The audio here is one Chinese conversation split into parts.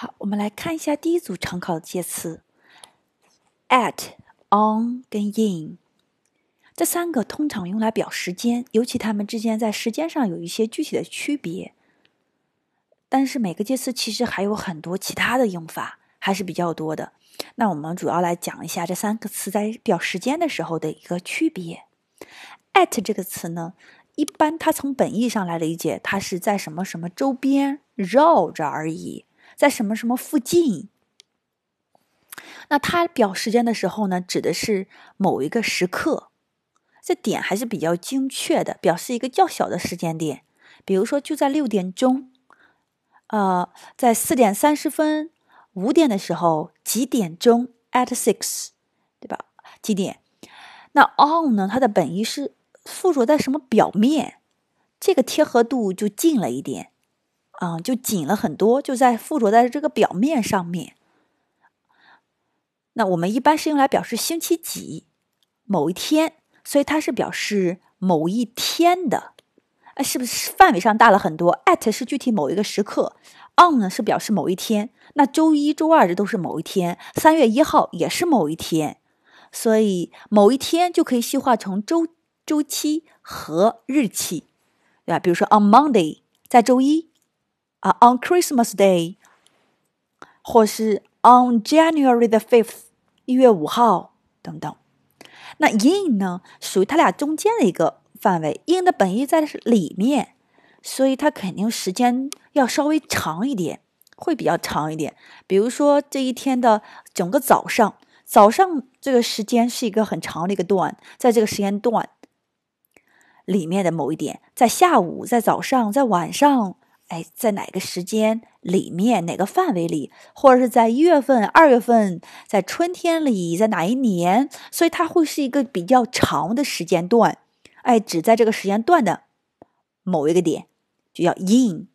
好，我们来看一下第一组常考的介词：at、on 跟 in。这三个通常用来表时间，尤其它们之间在时间上有一些具体的区别。但是每个介词其实还有很多其他的用法，还是比较多的。那我们主要来讲一下这三个词在表时间的时候的一个区别。at 这个词呢，一般它从本意上来理解，它是在什么什么周边绕着而已。在什么什么附近？那它表时间的时候呢，指的是某一个时刻，这点还是比较精确的，表示一个较小的时间点。比如说，就在六点钟，呃，在四点三十分、五点的时候，几点钟？At six，对吧？几点？那 on 呢？它的本意是附着在什么表面？这个贴合度就近了一点。啊，就紧了很多，就在附着在这个表面上面。那我们一般是用来表示星期几、某一天，所以它是表示某一天的。哎，是不是范围上大了很多？At 是具体某一个时刻，On 呢是表示某一天。那周一周二这都是某一天，三月一号也是某一天，所以某一天就可以细化成周周期和日期，对吧？比如说 On Monday，在周一。啊，on Christmas Day，或是 on January the fifth，一月五号等等。那 in 呢，属于它俩中间的一个范围。in 的本意在的是里面，所以它肯定时间要稍微长一点，会比较长一点。比如说这一天的整个早上，早上这个时间是一个很长的一个段，在这个时间段里面的某一点，在下午，在早上，在晚上。哎，在哪个时间里面，哪个范围里，或者是在一月份、二月份，在春天里，在哪一年？所以它会是一个比较长的时间段。哎，只在这个时间段的某一个点，就叫 in。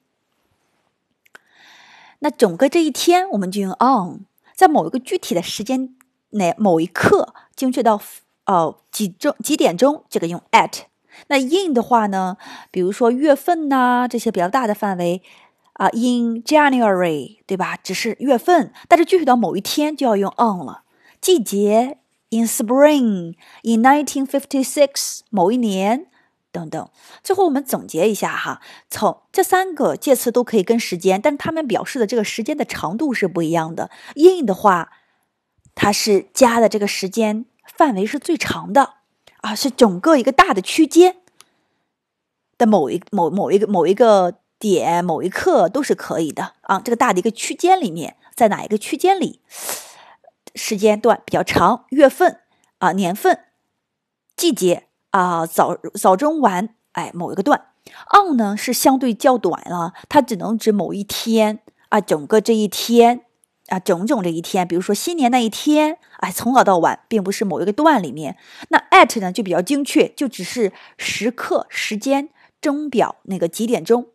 那整个这一天，我们就用 on。在某一个具体的时间内，某一刻，精确到哦几钟几点钟，这个用 at。那 in 的话呢，比如说月份呐，这些比较大的范围啊，in January，对吧？只是月份，但是具体到某一天就要用 on 了。季节，in spring，in 1956，某一年等等。最后我们总结一下哈，从这三个介词都可以跟时间，但是它们表示的这个时间的长度是不一样的。in 的话，它是加的这个时间范围是最长的。啊，是整个一个大的区间的某一某某一个某一个点某一刻都是可以的啊。这个大的一个区间里面，在哪一个区间里，时间段比较长，月份啊、年份、季节啊、早早中晚，哎，某一个段。on 呢是相对较短了，它只能指某一天啊，整个这一天。啊，整整这一天，比如说新年那一天，哎，从早到晚，并不是某一个段里面。那 at 呢就比较精确，就只是时刻、时间、钟表那个几点钟